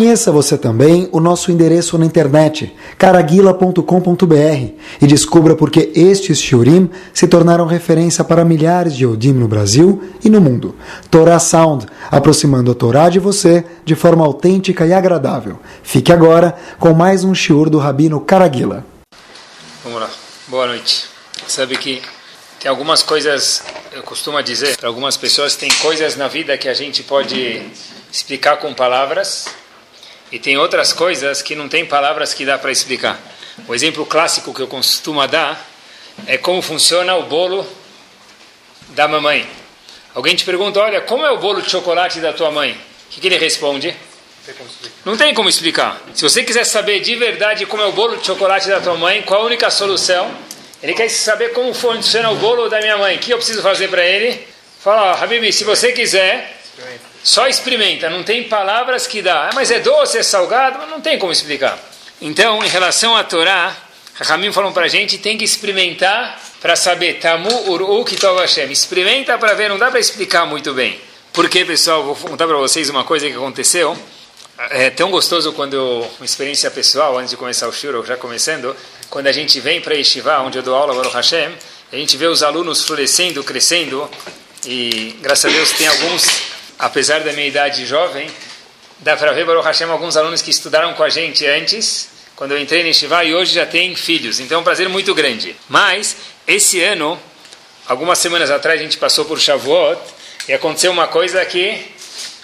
Conheça você também o nosso endereço na internet, caraguila.com.br, e descubra por que estes shiurim se tornaram referência para milhares de Yodim no Brasil e no mundo. Torah Sound, aproximando a Torá de você de forma autêntica e agradável. Fique agora com mais um shiur do Rabino Caraguila. Vamos lá. Boa noite. Sabe que tem algumas coisas, eu costumo dizer para algumas pessoas, tem coisas na vida que a gente pode explicar com palavras e tem outras coisas que não tem palavras que dá para explicar. O exemplo clássico que eu costumo dar é como funciona o bolo da mamãe. Alguém te pergunta, olha, como é o bolo de chocolate da tua mãe? O que, que ele responde? Não tem como explicar. Se você quiser saber de verdade como é o bolo de chocolate da tua mãe, qual a única solução? Ele quer saber como funciona o bolo da minha mãe. O que eu preciso fazer para ele? Fala, Habibi, se você quiser, só experimenta, não tem palavras que dá. Ah, mas é doce, é salgado, não tem como explicar. Então, em relação à Torá, Ramim falou para a gente, tem que experimentar para saber. Tamu uru kitov Hashem. Experimenta para ver, não dá para explicar muito bem. Porque, pessoal, vou contar para vocês uma coisa que aconteceu. É tão gostoso quando, uma experiência pessoal, antes de começar o shiro, já começando, quando a gente vem para Yeshiva, onde eu dou aula, Baruch Hashem, a gente vê os alunos florescendo, crescendo, e graças a Deus tem alguns apesar da minha idade jovem, dá para ver, Baruch Hashem, alguns alunos que estudaram com a gente antes, quando eu entrei no Shiva, e hoje já têm filhos. Então é um prazer muito grande. Mas, esse ano, algumas semanas atrás, a gente passou por Shavuot, e aconteceu uma coisa que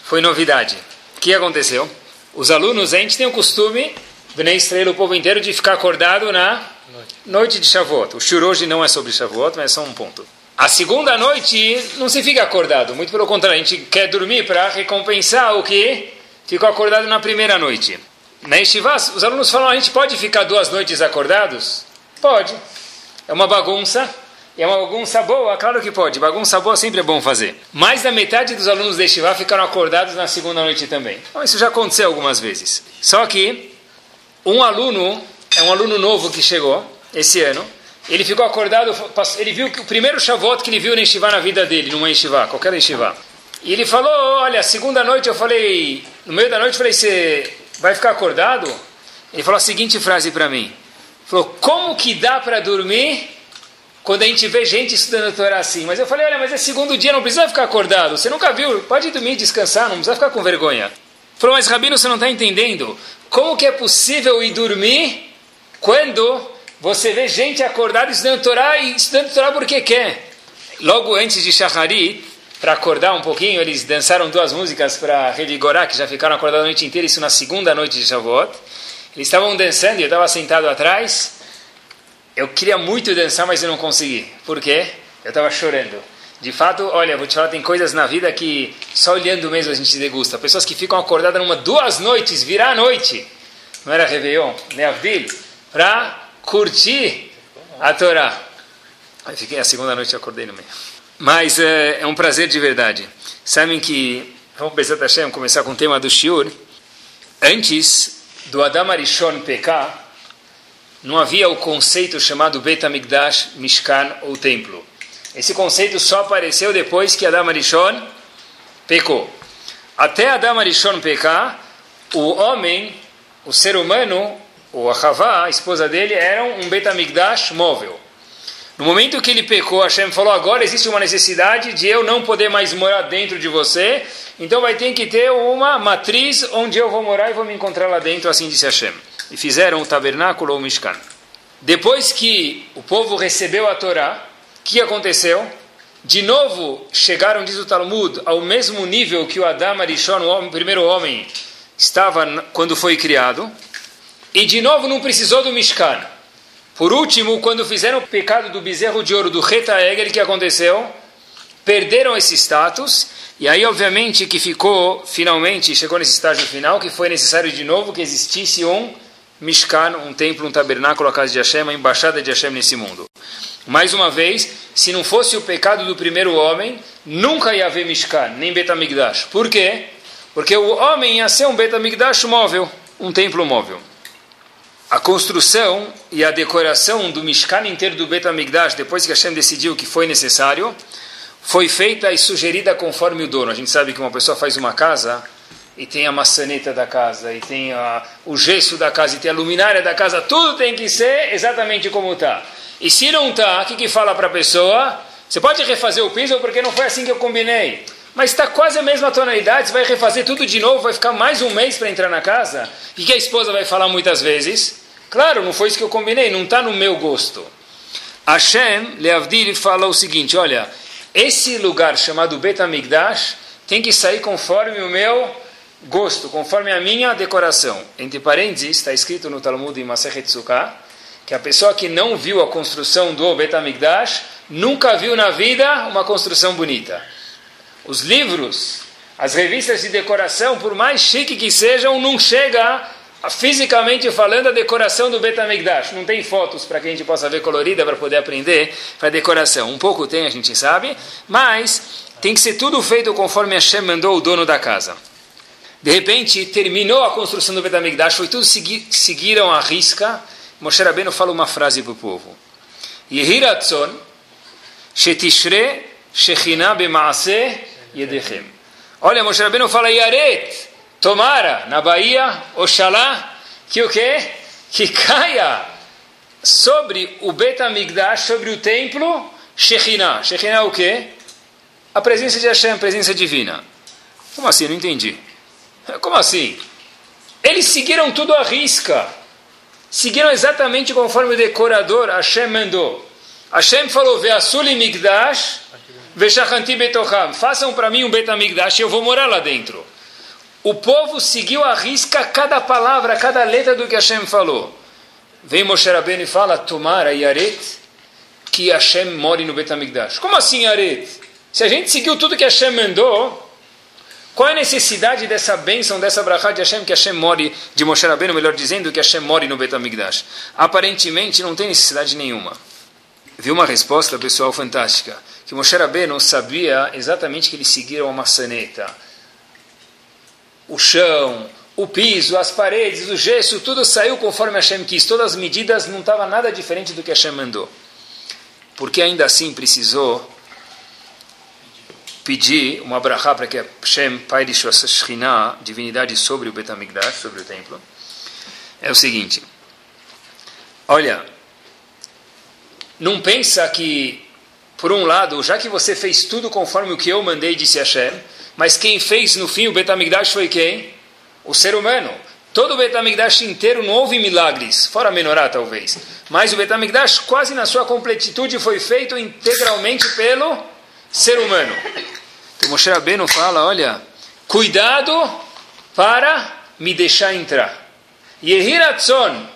foi novidade. O que aconteceu? Os alunos, a gente tem o costume, Bnei Estrela, o povo inteiro, de ficar acordado na noite de Shavuot. O shur hoje não é sobre Shavuot, mas é só um ponto. A segunda noite não se fica acordado, muito pelo contrário, a gente quer dormir para recompensar o que ficou acordado na primeira noite. Na Yeshiva, os alunos falam, a gente pode ficar duas noites acordados? Pode. É uma bagunça, e é uma bagunça boa, claro que pode. Bagunça boa sempre é bom fazer. Mais da metade dos alunos da Yeshiva ficaram acordados na segunda noite também. Então, isso já aconteceu algumas vezes. Só que um aluno, é um aluno novo que chegou esse ano, ele ficou acordado, ele viu que o primeiro Shavuot que ele viu na Yeshiva na vida dele, numa Yeshiva, qualquer Yeshiva. E ele falou, olha, segunda noite eu falei, no meio da noite eu falei, você vai ficar acordado? Ele falou a seguinte frase para mim, falou, como que dá para dormir quando a gente vê gente estudando Torá assim? Mas eu falei, olha, mas é segundo dia, não precisa ficar acordado, você nunca viu, pode dormir, descansar, não precisa ficar com vergonha. Falou, mas Rabino, você não está entendendo, como que é possível ir dormir quando você vê gente acordada estudando Torá e estudando Torá porque quer. Logo antes de Shacharit, para acordar um pouquinho, eles dançaram duas músicas para revigorar, que já ficaram acordados a noite inteira, isso na segunda noite de Shavuot. Eles estavam dançando e eu estava sentado atrás. Eu queria muito dançar, mas eu não consegui. Por quê? Eu estava chorando. De fato, olha, vou te falar, tem coisas na vida que só olhando mesmo a gente degusta. Pessoas que ficam acordadas numa duas noites, virar a noite. Não era Réveillon, nem Avdil, para curtir a Torá. Aí fiquei a segunda noite acordei no meio. Mas é, é um prazer de verdade. Sabem que, vamos pensar Hashem, começar com o tema do Shiur. Antes do Adam Arishon pecar, não havia o conceito chamado Bet HaMikdash, Mishkan ou Templo. Esse conceito só apareceu depois que Adam Arishon pecou. Até Adam Arishon pecar, o homem, o ser humano, o Ahavá, a esposa dele, eram um Betamigdash móvel. No momento que ele pecou, Hashem falou: agora existe uma necessidade de eu não poder mais morar dentro de você, então vai ter que ter uma matriz onde eu vou morar e vou me encontrar lá dentro, assim disse Hashem. E fizeram o tabernáculo ou o Mishkan. Depois que o povo recebeu a Torá, o que aconteceu? De novo chegaram, diz o Talmud, ao mesmo nível que o Adam Arishon, o, homem, o primeiro homem, estava quando foi criado. E de novo não precisou do Mishkan. Por último, quando fizeram o pecado do bezerro de ouro do Reta Egel, o que aconteceu? Perderam esse status, e aí obviamente que ficou, finalmente, chegou nesse estágio final, que foi necessário de novo que existisse um Mishkan, um templo, um tabernáculo, a casa de Hashem, a embaixada de Hashem nesse mundo. Mais uma vez, se não fosse o pecado do primeiro homem, nunca ia haver Mishkan, nem Betamigdash. Por quê? Porque o homem ia ser um Betamigdash móvel, um templo móvel a construção e a decoração do Mishkan inteiro do Bet HaMikdash, depois que Hashem decidiu que foi necessário, foi feita e sugerida conforme o dono. A gente sabe que uma pessoa faz uma casa, e tem a maçaneta da casa, e tem a, o gesso da casa, e tem a luminária da casa, tudo tem que ser exatamente como está. E se não está, o que, que fala para a pessoa? Você pode refazer o piso porque não foi assim que eu combinei. Mas está quase a mesma tonalidade, você vai refazer tudo de novo, vai ficar mais um mês para entrar na casa. E que a esposa vai falar muitas vezes? Claro, não foi isso que eu combinei, não está no meu gosto. Hashem, Leavdil, fala o seguinte: olha, esse lugar chamado Betamigdash tem que sair conforme o meu gosto, conforme a minha decoração. Entre parênteses, está escrito no Talmud em Masechet Sukkah, que a pessoa que não viu a construção do Betamigdash nunca viu na vida uma construção bonita. Os livros, as revistas de decoração, por mais chique que sejam, não chega fisicamente falando a decoração do Betamigdash. Não tem fotos para que a gente possa ver colorida para poder aprender para decoração. Um pouco tem, a gente sabe, mas tem que ser tudo feito conforme Hashem mandou o dono da casa. De repente, terminou a construção do Betamigdash, foi tudo segui seguiram a risca. Moshe Rabbeinu fala uma frase para o povo. Yehiratzon shetishre shechina b'maaseh Yedechem. Olha, Moshe Rabbeinu fala Yaret, tomara, na Bahia, Oxalá, que o quê? Que caia sobre o Bet Amigdash, sobre o templo, Shekhinah. Shekhinah é o quê? A presença de Hashem, a presença divina. Como assim? Não entendi. Como assim? Eles seguiram tudo à risca. Seguiram exatamente conforme o decorador Hashem mandou. Hashem falou, Ve'asuli Migdash, Veshachanti betocham, façam para mim um betamigdash e eu vou morar lá dentro. O povo seguiu a risca cada palavra, cada letra do que Hashem falou. Vem Moshe Rabbeinu e fala, tomara Yaret, que Hashem more no betamigdash. Como assim Yaret? Se a gente seguiu tudo que Hashem mandou, qual é a necessidade dessa bênção, dessa brachá de Hashem, que Hashem more, de Moshe Rabbeinu, melhor dizendo, que Hashem more no betamigdash? Aparentemente não tem necessidade nenhuma. Viu uma resposta, pessoal, fantástica que Moshe Rabbeinu sabia exatamente que eles seguiram a maçaneta. O chão, o piso, as paredes, o gesso, tudo saiu conforme Hashem quis. Todas as medidas não estava nada diferente do que Hashem mandou. Porque ainda assim precisou pedir uma brachá para que Hashem, Pai de Shekhinah, divindade sobre o Betamigdash, sobre o templo. É o seguinte. Olha, não pensa que por um lado, já que você fez tudo conforme o que eu mandei, disse Hashem, mas quem fez no fim o Betamigdash foi quem? O ser humano. Todo o Betamigdash inteiro não houve milagres, fora menorá talvez. Mas o Betamigdash quase na sua completitude foi feito integralmente pelo ser humano. Então Moshe Rabbeinu fala, olha, cuidado para me deixar entrar. Yehiratzon,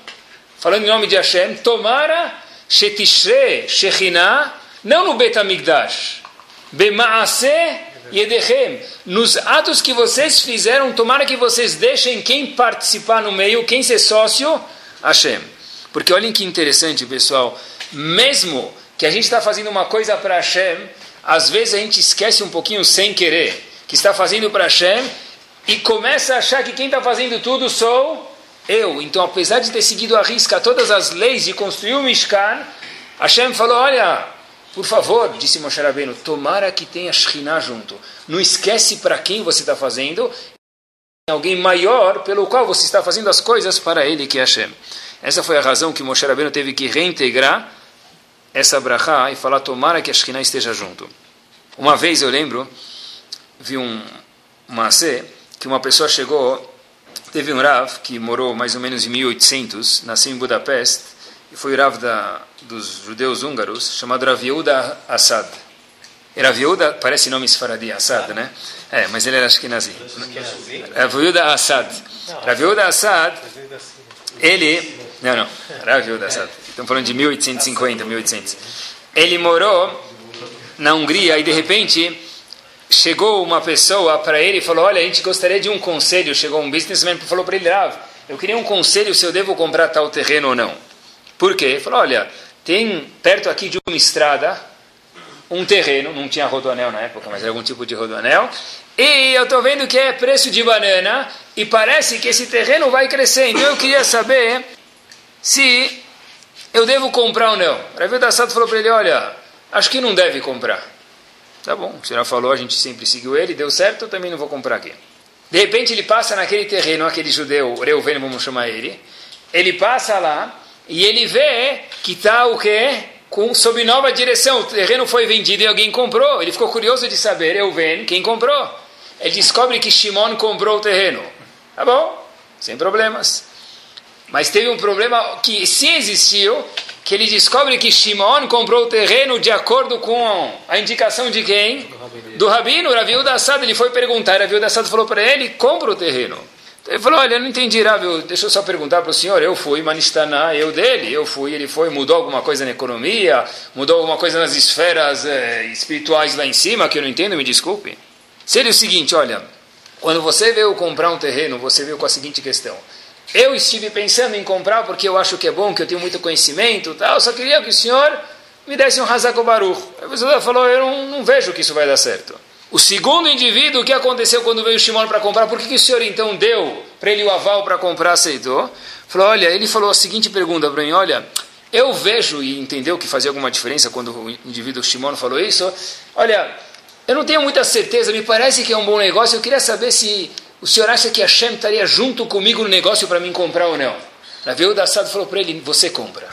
falando em nome de Hashem, tomara shetishre shechinah não no Betamigdash. Bemaase Yedechem. Nos atos que vocês fizeram, tomara que vocês deixem quem participar no meio, quem ser sócio, Hashem. Porque olhem que interessante, pessoal. Mesmo que a gente está fazendo uma coisa para Hashem, às vezes a gente esquece um pouquinho sem querer que está fazendo para Hashem e começa a achar que quem está fazendo tudo sou eu. Então, apesar de ter seguido a risca todas as leis e construir o Mishkan, Hashem falou: olha, por favor, disse Moshe Rabbeinu, tomara que tenha Shekhinah junto. Não esquece para quem você está fazendo. Alguém maior pelo qual você está fazendo as coisas para ele, que é Hashem. Essa foi a razão que Moshe Rabbeinu teve que reintegrar essa brachá e falar, tomara que a Shekhinah esteja junto. Uma vez eu lembro, vi um macê, que uma pessoa chegou, teve um Rav, que morou mais ou menos em 1800, nasceu em Budapeste, e foi o Rav da, dos judeus húngaros, chamado Raviuda Assad. Raviuda, parece nome esfaradi, Assad, né? É, mas ele era ashkenazi. Raviuda Assad. Raviuda Assad, ele... Não, não, Raviuda Assad. Estamos falando de 1850, 1800. Ele morou na Hungria e, de repente, chegou uma pessoa para ele e falou, olha, a gente gostaria de um conselho. Chegou um businessman e falou para ele, Rav, eu queria um conselho se eu devo comprar tal terreno ou não. Por quê? Ele falou, olha, tem perto aqui de uma estrada um terreno, não tinha rodoanel na época, mas era algum tipo de rodoanel, e eu estou vendo que é preço de banana, e parece que esse terreno vai crescer, então eu queria saber se eu devo comprar ou não. Ravi Dassad falou para ele, olha, acho que não deve comprar. Tá bom, o senhor falou, a gente sempre seguiu ele, deu certo, eu também não vou comprar aqui. De repente ele passa naquele terreno, aquele judeu, Reuven, vamos chamar ele. Ele passa lá e ele vê que está o quê? Com, sob nova direção. O terreno foi vendido e alguém comprou. Ele ficou curioso de saber, Reuven, quem comprou. Ele descobre que Shimon comprou o terreno. Tá bom, sem problemas. Mas teve um problema que sim existiu, que ele descobre que Shimon comprou o terreno de acordo com a indicação de quem? Do rabino, Raviu da Assad. Ele foi perguntar, Raviu da Assad falou para ele, compra o terreno. Ele falou, olha, eu não entendi, Raviu, deixa eu só perguntar para o senhor, eu fui, Manistaná, eu dele, eu fui, ele foi, mudou alguma coisa na economia, mudou alguma coisa nas esferas eh, espirituais lá em cima, que eu não entendo, me desculpe. Seria o seguinte, olha, quando você veio comprar um terreno, você veio com a seguinte questão, eu estive pensando em comprar porque eu acho que é bom, que eu tenho muito conhecimento, tal. Só queria que o senhor me desse um Hazako Baruch. A pessoa falou, eu não, não, vejo que isso vai dar certo. O segundo indivíduo, o que aconteceu quando veio o Shimon para comprar? Por que, que o senhor então deu para ele o aval para comprar, aceitou? Falou, olha, ele falou a seguinte pergunta para mim, olha, eu vejo e entendeu que fazia alguma diferença quando o indivíduo Shimon falou isso. Olha, eu não tenho muita certeza, me parece que é um bom negócio, eu queria saber se o senhor acha que Hashem estaria junto comigo no negócio para mim comprar ou não? Raviu da Assad falou para ele: Você compra.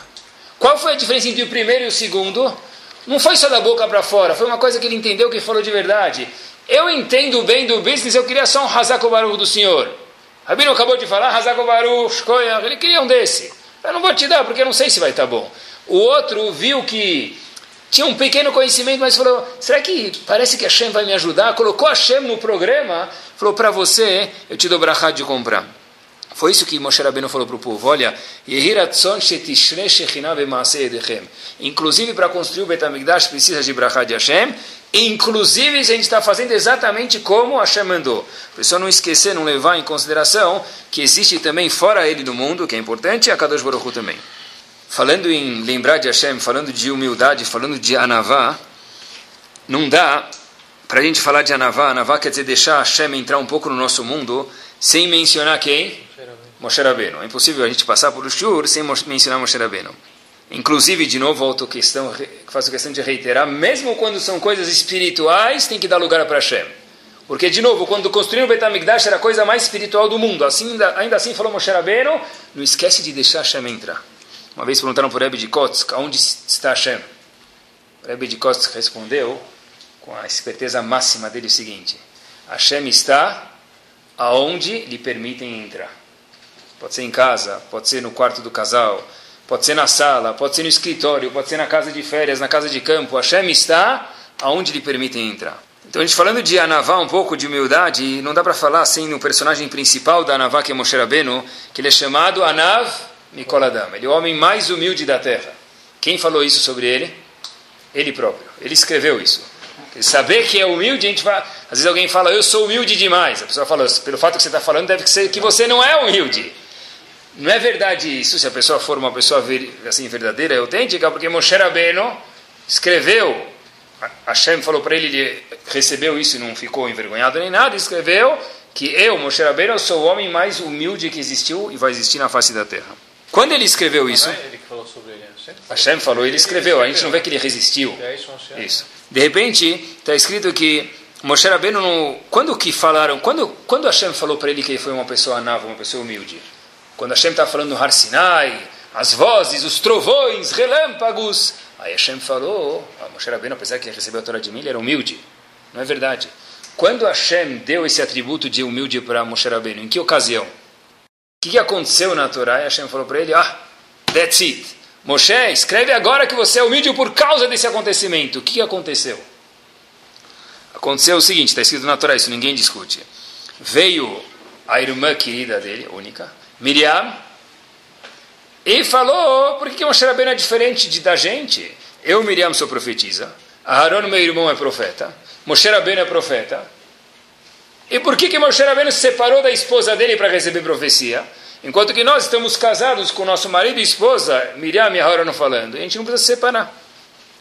Qual foi a diferença entre o primeiro e o segundo? Não foi só da boca para fora, foi uma coisa que ele entendeu que falou de verdade. Eu entendo bem do business, eu queria só um Hazako Baruch do senhor. Rabino acabou de falar, Hazako Baruch, ele queria um desse. Eu não vou te dar, porque eu não sei se vai estar tá bom. O outro viu que tinha um pequeno conhecimento, mas falou: será que parece que a Hashem vai me ajudar? Colocou a Hashem no programa, falou: para você, eu te dou brachá de comprar. Foi isso que Moshe Rabbeinu falou para o povo: olha, inclusive para construir o Betamigdash precisa de brachá de Hashem, inclusive a gente está fazendo exatamente como Hashem mandou. Por isso, não esquecer, não levar em consideração que existe também fora ele no mundo, que é importante, e a Kadosh Baruch Hu também. Falando em lembrar de Hashem, falando de humildade, falando de Anavá, não dá para a gente falar de Anavá. Anavá quer dizer deixar Hashem entrar um pouco no nosso mundo sem mencionar quem? Moshe Rabbeinu. É impossível a gente passar por o Shur sem mencionar Moshe Rabbeinu. Inclusive, de novo, volto questão, faço questão de reiterar, mesmo quando são coisas espirituais, tem que dar lugar para Hashem. Porque, de novo, quando construíram o Betamigdash era a coisa mais espiritual do mundo. Assim, ainda, ainda assim falou Moshe Rabbeinu, não esquece de deixar Hashem entrar. Uma vez perguntaram para o Rebbe de Kotsk, onde está Hashem? O Rebbe de Kotsk respondeu, com a esperteza máxima dele, o seguinte, Hashem está aonde lhe permitem entrar. Pode ser em casa, pode ser no quarto do casal, pode ser na sala, pode ser no escritório, pode ser na casa de férias, na casa de campo. Hashem está aonde lhe permitem entrar. Então, a gente falando de Anavá, um pouco de humildade, não dá para falar assim no personagem principal da Anavá, que é Moshe Rabbeinu, que ele é chamado Anav Mikoladam. Ele é o homem mais humilde da terra. Quem falou isso sobre ele? Ele próprio. Ele escreveu isso. Saber que é humilde, a gente vai. Às vezes alguém fala, eu sou humilde demais. A pessoa fala, pelo fato que você está falando, deve ser que você não é humilde. Não é verdade isso se a pessoa for uma pessoa assim verdadeira e autêntica, porque Moshe Rabbeinu escreveu, Hashem falou para ele, ele recebeu isso e não ficou envergonhado nem nada, escreveu que eu, Moshe Rabbeinu, sou o homem mais humilde que existiu e vai existir na face da terra. Quando ele escreveu isso, ele falou sobre ele, Hashem falou, ele escreveu, a gente não vê que ele resistiu. É isso. De repente, está escrito que Moshe Rabbeinu, quando que falaram, quando, quando Hashem falou para ele que ele foi uma pessoa nava, uma pessoa humilde? Quando Hashem está falando no Har Sinai, as vozes, os trovões, relâmpagos, aí Hashem falou, ah, Moshe Rabbeinu, apesar que recebeu a Torá de mim, ele era humilde. Não é verdade. Quando Hashem deu esse atributo de humilde para Moshe Rabbeinu, em que ocasião? O que, aconteceu na Torá? E Hashem falou para ele, ah, that's it. Moshe, escreve agora que você é humilde por causa desse acontecimento. O que aconteceu? Aconteceu o seguinte, está escrito na Torá, isso ninguém discute. Veio a irmã querida dele, única, Miriam, e falou, por que, Moshe Rabbeinu é diferente de, da gente? Eu, Miriam, sou profetisa, Aaron, meu irmão, é profeta, Moshe Rabbeinu é profeta, e por que que Moshe Rabbeinu se separou da esposa dele para receber profecia? Enquanto que nós estamos casados com nosso marido e esposa, Miriam e Harão falando, a gente não precisa se separar.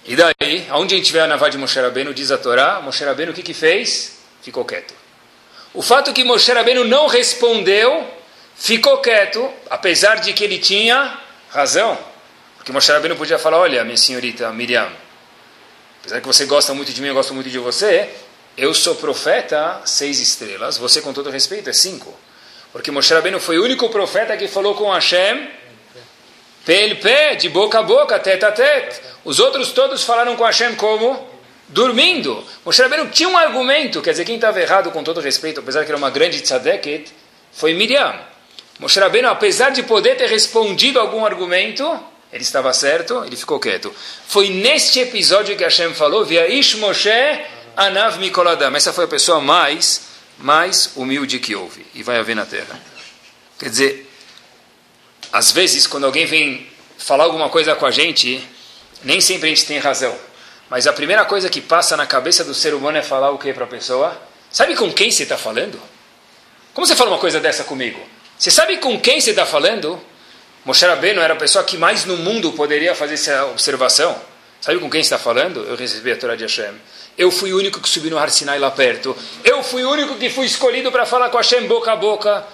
E daí, aonde a gente vê a Navá de Moshe Rabbeinu, diz a Torá, Moshe Rabbeinu o que que fez? Ficou quieto. O fato que Moshe Rabbeinu não respondeu, ficou quieto, apesar de que ele tinha razão. Porque Moshe Rabbeinu podia falar, olha, minha senhorita Miriam, apesar que você gosta muito de mim, eu gosto muito de você, eu sou profeta, seis estrelas, você com todo respeito é cinco. Porque Moshe Rabbeinu foi o único profeta que falou com Hashem pé pé, de boca a boca, tete a tete. Os outros todos falaram com Hashem como? Dormindo. Moshe Rabbeinu tinha um argumento, quer dizer, quem estava errado com todo respeito, apesar que era uma grande tzadeket, foi Miriam. Moshe Rabbeinu, apesar de poder ter respondido algum argumento, ele estava certo, ele ficou quieto. Foi neste episódio que Hashem falou, via Ish Moshe Anav Mikoladam. Essa foi a pessoa mais, mais humilde que houve. E vai haver na terra. Quer dizer, às vezes, quando alguém vem falar alguma coisa com a gente, nem sempre a gente tem razão. Mas a primeira coisa que passa na cabeça do ser humano é falar o que para a pessoa? Sabe com quem você está falando? Como você fala uma coisa dessa comigo? Você sabe com quem você está falando? Moshe Rabbeinu era a pessoa que mais no mundo poderia fazer essa observação. Sabe com quem está falando? Eu recebi a Torá de Hashem. Eu fui o único que subi no Har Sinai lá perto. Eu fui o único que fui escolhido para falar com Hashem boca a boca.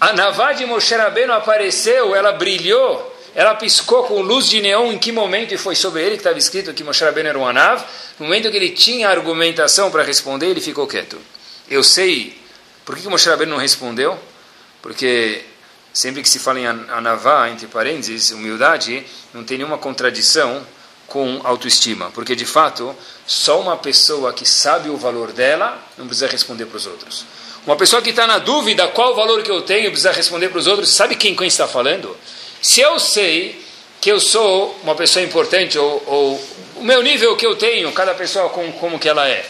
A Navá de Moshe Rabbeinu apareceu, ela brilhou, ela piscou com luz de neon. Em que momento? E foi sobre ele que estava escrito que Moshe Rabbeinu era um Anav. No momento que ele tinha argumentação para responder, ele ficou quieto. Eu sei. Por que, Moshe Rabbeinu não respondeu? Porque sempre que se fala em Anavá, entre parênteses, humildade, não tem nenhuma contradição com autoestima, porque de fato, só uma pessoa que sabe o valor dela não precisa responder para os outros. Uma pessoa que está na dúvida qual o valor que eu tenho precisa responder para os outros, sabe quem, quem está falando? Se eu sei que eu sou uma pessoa importante, ou, ou o meu nível que eu tenho, cada pessoa com, como que ela é,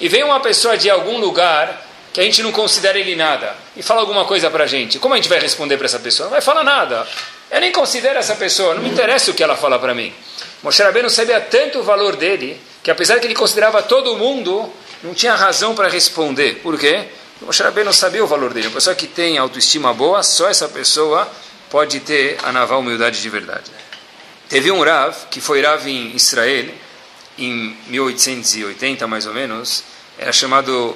e vem uma pessoa de algum lugar que a gente não considera ele nada, e fala alguma coisa para a gente, como a gente vai responder para essa pessoa? Não vai falar nada. Eu nem considero essa pessoa, não me interessa o que ela fala para mim. Moshe Rabbeinu sabia tanto o valor dele, que apesar que ele considerava todo mundo, não tinha razão para responder. Por quê? Moshe Rabbeinu sabia o valor dele. Uma pessoa que tem autoestima boa, só essa pessoa pode ter a naval humildade de verdade. Teve um Rav, que foi Rav em Israel, em 1880 mais ou menos, era chamado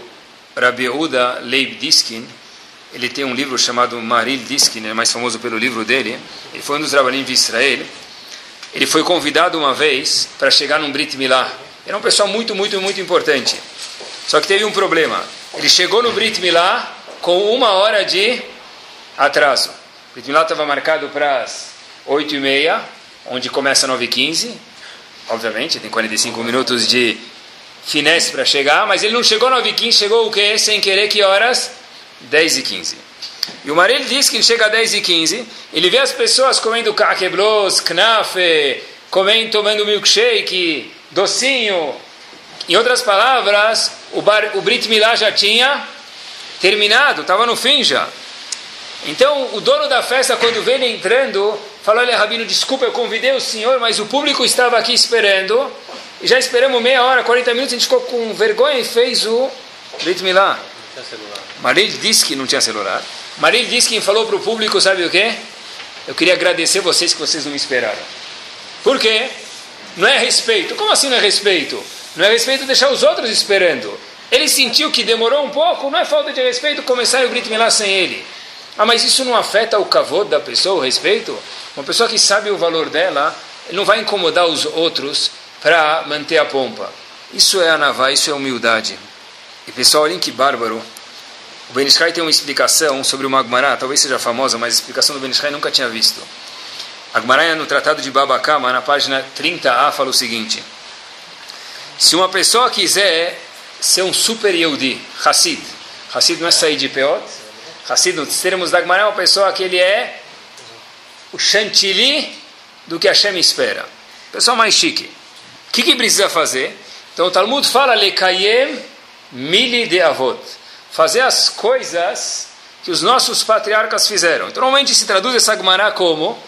Rabbi Uda Leib Diskin, ele tem um livro chamado Maril Diskin, é mais famoso pelo livro dele. Ele foi um dos trabalhinhos de Israel. Ele foi convidado uma vez para chegar num Brit Milá. Era um pessoal muito, muito, muito importante. Só que teve um problema. Ele chegou no Brit Milá com uma hora de atraso. O Brit Milá estava marcado para as 8 e meia, onde começa 9 e 15. Obviamente, tem 45 minutos de finesse para chegar, mas ele não chegou 9 e 15, chegou o quê? Sem querer, que horas? 10 e 15. E o marido diz que ele chega a 10 e 15, ele vê as pessoas comendo kakeblos, knafe, comendo, tomando milkshake, docinho. Em outras palavras, o, bar, o Brit Milá já tinha terminado, estava no fim já. Então, o dono da festa, quando vê ele entrando, falou: Olha, Rabino, desculpa, eu convidei o senhor, mas o público estava aqui esperando. E já esperamos meia hora, 40 minutos, a gente ficou com vergonha e fez o Brit Milá. Maril disse que não tinha celular. Maril disse que falou para o público, sabe o quê? Eu queria agradecer vocês que vocês não me esperaram. Por quê? Não é respeito. Como assim não é respeito? Não é respeito deixar os outros esperando. Ele sentiu que demorou um pouco, não é falta de respeito começar o Brit Milá sem ele. Ah, mas isso não afeta o cavô da pessoa, o respeito? Uma pessoa que sabe o valor dela, não vai incomodar os outros para manter a pompa. Isso é anavá, isso é humildade. E pessoal, olhem que bárbaro. O Ben Ishai tem uma explicação sobre o Magmará, talvez seja famosa, mas a explicação do Ben Ishai nunca tinha visto. A Agmará, no Tratado de Babacama, na página 30a, fala o seguinte: Se uma pessoa quiser ser um super Yehudi, Hassid, Hassid não é sair de Peot, Hassid, nos termos da Agmará, é uma pessoa que ele é o chantilly do que Hashem espera. Pessoa mais chique. O que, que precisa fazer? Então o Talmud fala, Lekayem mili de avot. Fazer as coisas que os nossos patriarcas fizeram. Então, normalmente se traduz essa Gemara como: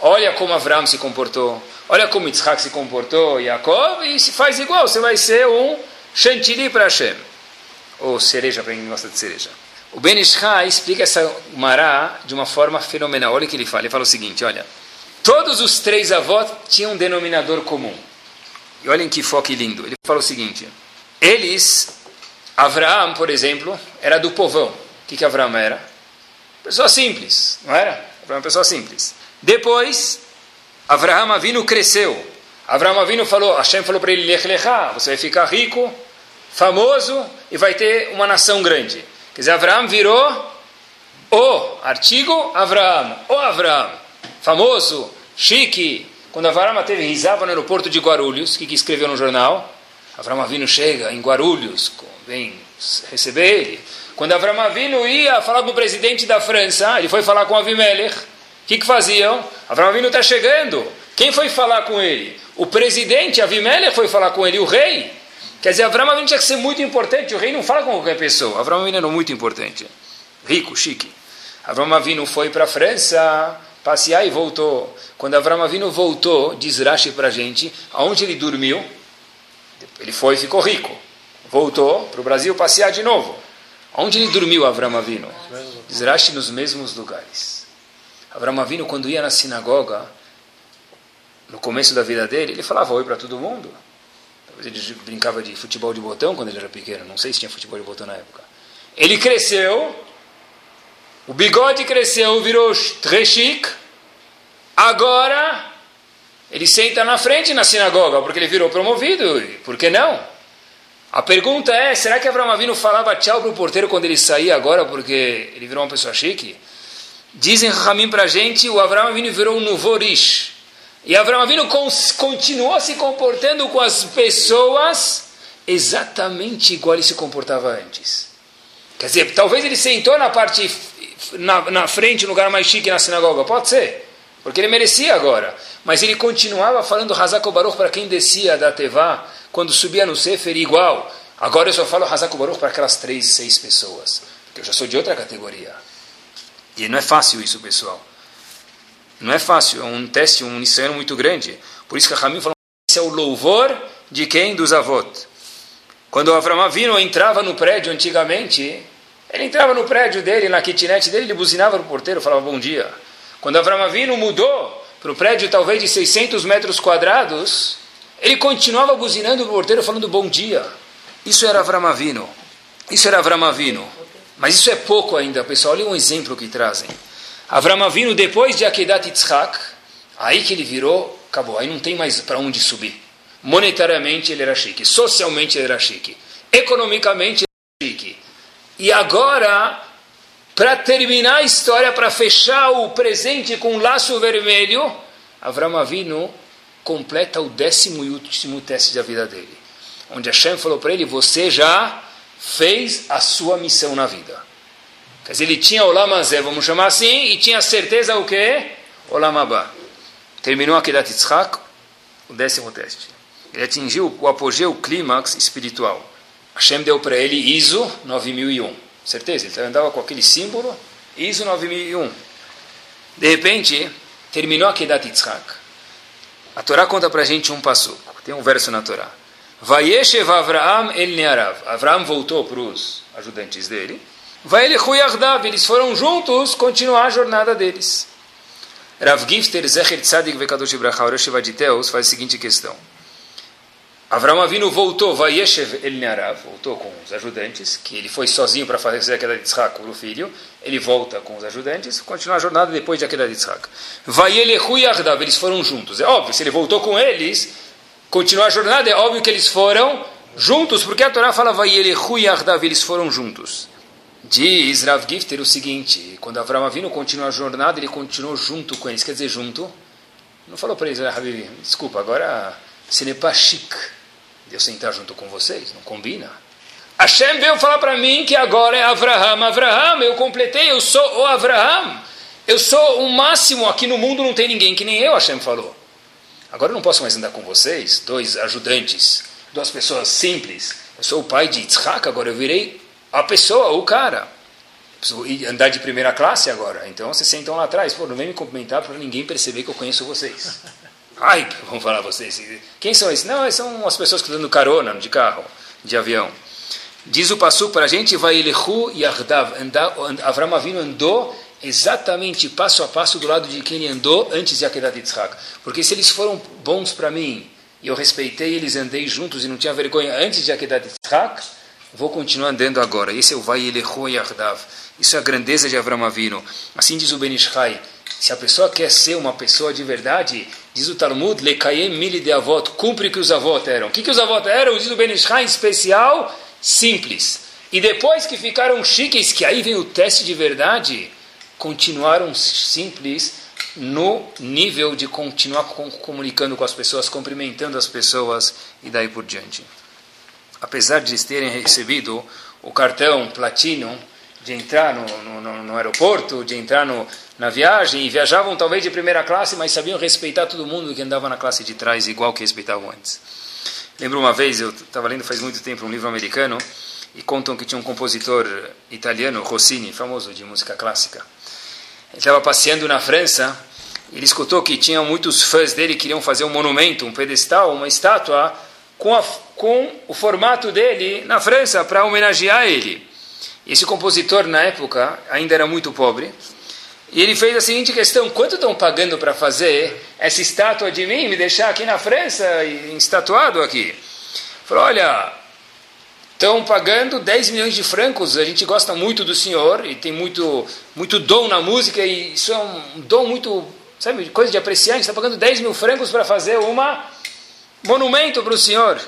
olha como Avram se comportou, olha como Yitzhak se comportou, Yaakov, e se faz igual, você vai ser um chantilly para Hashem. Ou cereja, para quem gosta de cereja. O Ben Ishai explica essa Mará de uma forma fenomenal. Olha o que ele fala. Ele fala o seguinte: olha, todos os três avós tinham um denominador comum. E olhem que foco lindo. Ele fala o seguinte: eles, Abraão, por exemplo, era do povão. O que, que Abraão era? Pessoa simples, não era? Era uma pessoa simples. Depois, Abraão Avino cresceu. Abraão Avino falou, Hashem falou para ele, Lech Lechá, você vai ficar rico, famoso e vai ter uma nação grande. Quer dizer, Abraão virou o artigo Abraão, o Abraão, famoso, chique. Quando Abraão teve risava no aeroporto de Guarulhos, que, que escreveu no jornal? Abraão Avino chega em Guarulhos, vem receber ele. Quando Abraão Avino ia falar com o presidente da França, ele foi falar com Avimelech. O que, que faziam? Abraão Avino está chegando. Quem foi falar com ele? O presidente Avimelech foi falar com ele, o rei. Quer dizer, Abraão Avinu tinha que ser muito importante. O rei não fala com qualquer pessoa. Abraão Avinu era muito importante. Rico, chique. Abraão Avinu foi para a França passear e voltou. Quando Abraão Avinu voltou, diz Rashi para a gente, aonde ele dormiu, ele foi e ficou rico. Voltou para o Brasil passear de novo. Onde ele dormiu, Abraão Avinu? Diz Rashi, nos mesmos lugares. Abraão Avinu, quando ia na sinagoga, no começo da vida dele, ele falava oi para todo mundo. Talvez ele brincava de futebol de botão quando ele era pequeno. Não sei se tinha futebol de botão na época. Ele cresceu, o bigode cresceu, virou trechique. Agora, ele senta na frente na sinagoga, porque ele virou promovido. Por que não? A pergunta é, será que Abraão Avino falava tchau para o porteiro quando ele saía agora, porque ele virou uma pessoa chique? Dizem Ramim para a gente, o Abraão Avino virou um novorish. E Abraão Avinu continuou se comportando com as pessoas exatamente igual ele se comportava antes. Quer dizer, talvez ele sentou na parte na, na frente, no lugar mais chique na sinagoga, pode ser, porque ele merecia agora. Mas ele continuava falando Hazako Baruch para quem descia da Tevá, quando subia no Sefer, igual. Agora eu só falo Hazako Baruch para aquelas três, seis pessoas, porque eu já sou de outra categoria. E não é fácil isso, pessoal. Não é fácil, é um teste, um ensino muito grande. Por isso que a Ramim falou esse é o louvor de quem? Dos avós. Quando Avram Avino entrava no prédio antigamente, ele entrava no prédio dele, na kitnet dele, ele buzinava para o porteiro, falava bom dia. Quando Avram Avino mudou para o prédio talvez de 600 metros quadrados, ele continuava buzinando para o porteiro, falando bom dia. Isso era Avram Avino. Isso era Avram Avino. Mas isso é pouco ainda, pessoal. Olha um exemplo que trazem. Avram Avinu, depois de Akedat Yitzhak, aí que ele virou, acabou, aí não tem mais para onde subir. Monetariamente ele era chique, socialmente ele era chique, economicamente ele era chique. E agora, para terminar a história, para fechar o presente com um laço vermelho, Avram Avinu completa o décimo e último teste da vida dele. Onde Hashem falou para ele, você já fez a sua missão na vida. Quer dizer, ele tinha Olam Azé, vamos chamar assim, e tinha certeza o quê? Olam Abba. Terminou aqui da Yitzhak, o décimo teste. Ele atingiu o apogeu, o clímax espiritual. Hashem deu para ele ISO 9001. Certeza? Ele andava com aquele símbolo, ISO 9001. De repente, terminou a Kedat Yitzhak. A Torá conta para a gente um passo. Tem um verso na Torá. Vayeshev Avraham el Nearav. Avraham voltou para os ajudantes dele Vai ele eles foram juntos continuar a jornada deles. Rav Gifter Zecher Tzadik Vekadosh Ibrahim faz a seguinte questão. Avram Avinu voltou, Vayeshev El Nearav, voltou com os ajudantes, que ele foi sozinho para fazer a queda de Yitzhak, o filho, ele volta com os ajudantes, continua a jornada depois da queda de Yitzhak. Vayelechu Yardav, eles foram juntos. É óbvio, se ele voltou com eles, continuar a jornada, é óbvio que eles foram juntos, porque a Torá fala Vayelechu Yardav, eles foram juntos. Diz Rav Gifter o seguinte: quando Avram Avinu continuou a jornada, ele continuou junto com eles. Quer dizer, junto. Não falou para eles, ah, desculpa, agora ce n'est pas chic de eu sentar junto com vocês, não combina. Hashem veio falar para mim que agora é Avraham. Avraham, eu completei, eu sou o Avraham. Eu sou o máximo, aqui no mundo não tem ninguém que nem eu, Hashem falou. Agora eu não posso mais andar com vocês, dois ajudantes, duas pessoas simples. Eu sou o pai de Yitzhak, agora eu virei a pessoa, o cara. Preciso andar de primeira classe agora. Então vocês sentam lá atrás. Pô, não vem me cumprimentar para ninguém perceber que eu conheço vocês. Ai, vamos falar vocês. Quem são esses? Não, são as pessoas que estão dando carona de carro, de avião. Diz o Passu para a gente, vai Elehu Yardav. Avram Avinu andou exatamente passo a passo do lado de quem ele andou antes de Akedat Yitzhak. Porque se eles foram bons para mim, e eu respeitei eles, andei juntos e não tinha vergonha antes de Akedat Yitzhak, Vou continuar andando agora. Esse é o Vai Elecho Yardav. Isso é a grandeza de Avram Avinu. Assim diz o Benishai. Se a pessoa quer ser uma pessoa de verdade, diz o Talmud, Lekayem Mili de Avot, cumpre que os avós eram. O que, que os avós eram? Diz o Benishai em especial, simples. E depois que ficaram chiques, que aí vem o teste de verdade, continuaram simples no nível de continuar comunicando com as pessoas, cumprimentando as pessoas e daí por diante. Apesar de eles terem recebido o cartão Platinum de entrar no, no, no aeroporto, de entrar no, na viagem, e viajavam talvez de primeira classe, mas sabiam respeitar todo mundo que andava na classe de trás, igual que respeitavam antes. Lembro uma vez, eu estava lendo faz muito tempo um livro americano, e contam que tinha um compositor italiano, Rossini, famoso de música clássica. Ele estava passeando na França, ele escutou que tinha muitos fãs dele que queriam fazer um monumento, um pedestal, uma estátua, com, a, com o formato dele na França, para homenagear ele. Esse compositor, na época, ainda era muito pobre, e ele fez a seguinte questão: quanto estão pagando para fazer essa estátua de mim, me deixar aqui na França, estatuado aqui? Falou: olha, estão pagando 10 milhões de francos, a gente gosta muito do senhor e tem muito, muito dom na música, e isso é um dom muito, sabe, coisa de apreciar. A gente está pagando 10 mil francos para fazer uma monumento para o senhor.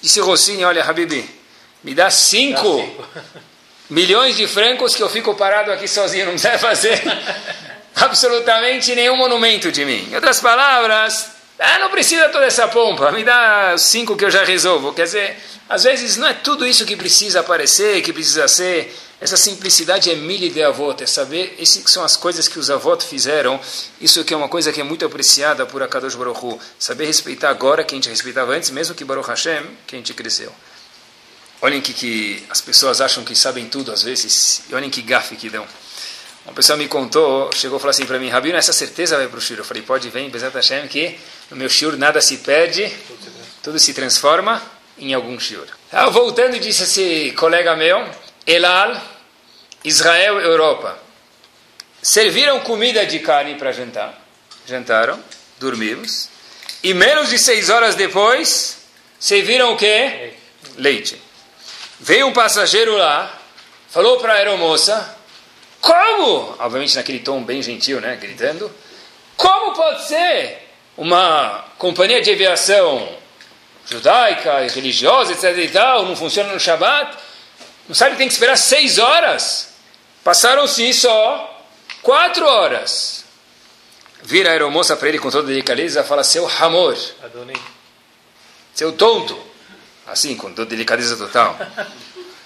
Disse Rossini: olha, Habibi, me dá cinco milhões de francos que eu fico parado aqui sozinho, não precisa fazer absolutamente nenhum monumento de mim. Em outras palavras, ah, não precisa toda essa pompa, me dá cinco que eu já resolvo. Quer dizer, às vezes não é tudo isso que precisa aparecer, que precisa ser. Essa simplicidade é milha de avô, é saber, essas são as coisas que os avós fizeram, isso que é uma coisa que é muito apreciada por Akadosh Baruch Hu, saber respeitar agora quem gente respeitava antes, mesmo que Baruch Hashem, que a gente cresceu. Olhem que, que as pessoas acham que sabem tudo às vezes, e olhem que gafe que dão. Uma pessoa me contou, chegou e falou assim para mim, Rabino, essa certeza vai para o shiur. Eu falei, pode vir, Bezat Hashem, que no meu shiur nada se perde, tudo se transforma em algum shiur. Ah, voltando, disse esse colega meu, Elal, Israel, Europa. Serviram comida de carne para jantar. Jantaram, dormimos. E menos de seis horas depois, serviram o quê? Leite. Veio um passageiro lá, falou para a aeromoça, como? Obviamente naquele tom bem gentil, né, gritando. Como pode ser uma companhia de aviação judaica e religiosa, etc e tal, não funciona no Shabat? Não sabe que tem que esperar seis horas? Passaram-se só quatro horas. Vira a aeromoça para ele com toda delicadeza e fala, seu amor, seu tonto, Assim, com delicadeza total.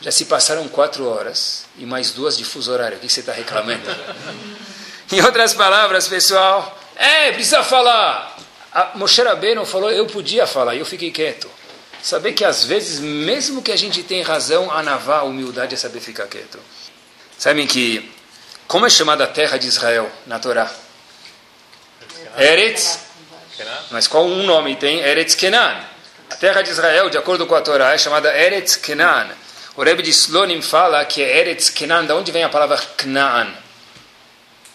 Já se passaram quatro horas e mais duas de fuso horário. O que você está reclamando? em outras palavras, pessoal, é, precisa falar. A Moshe Rabbeinu falou, eu podia falar, e eu fiquei quieto. Saber que às vezes, mesmo que a gente tenha razão, a navá, a humildade é saber ficar quieto. Sabem que, como é chamada a terra de Israel na Torá? Eretz. Mas qual um nome tem? Eretz Kenan. A terra de Israel, de acordo com a Torá, é chamada Eretz Kenan. O Rebbe de Slonim fala que é Eretz Kenan, de onde vem a palavra Knaan?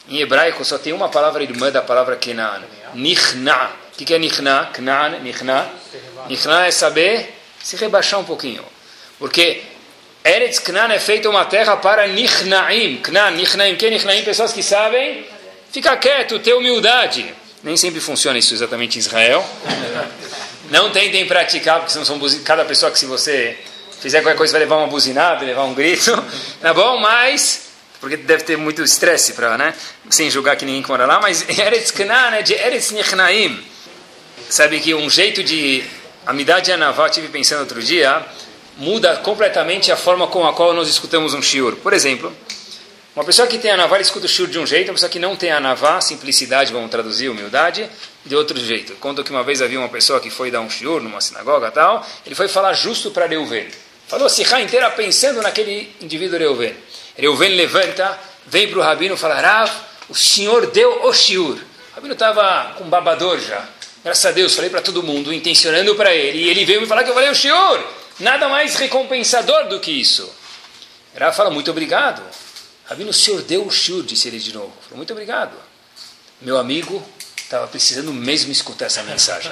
Em hebraico só tem uma palavra irmã da palavra Kenan. Nichna. O que é Nichna? Knaan, Nichna. Nichna é saber se rebaixar um pouquinho. Porque Eretz Knan é feita uma terra para Nichnaim. Knan, Nichnaim. Que é Nichnaim? Pessoas que sabem ficar quieto, ter humildade. Nem sempre funciona isso exatamente em Israel. Não tentem praticar, porque senão são cada pessoa que se você fizer qualquer coisa vai levar uma buzinada, levar um grito, tá bom? Mas, porque deve ter muito estresse para, né? Sem julgar que ninguém mora lá, mas Eretz Knan é de Eretz Nichnaim. Sabe que um jeito de Amidade Anavá, tive pensando outro dia, muda completamente a forma com a qual nós escutamos um shiur. Por exemplo, uma pessoa que tem a navalha escuta o shiur de um jeito, uma pessoa que não tem a navá, simplicidade, vamos traduzir, humildade, de outro jeito. Conto que uma vez havia uma pessoa que foi dar um shiur numa sinagoga tal, ele foi falar justo para Reuven. Falou a sirra inteira pensando naquele indivíduo Reuven. Reuven levanta, vem para o rabino e fala, Rav, o senhor deu o shiur. O rabino estava com babador já. Graças a Deus, falei para todo mundo, intencionando para ele. E ele veio me falar que eu falei o shiur. Nada mais recompensador do que isso. Rav fala, muito obrigado. Rabino, o senhor deu o shur, disse ele de novo. Falou, muito obrigado. Meu amigo estava precisando mesmo escutar essa mensagem.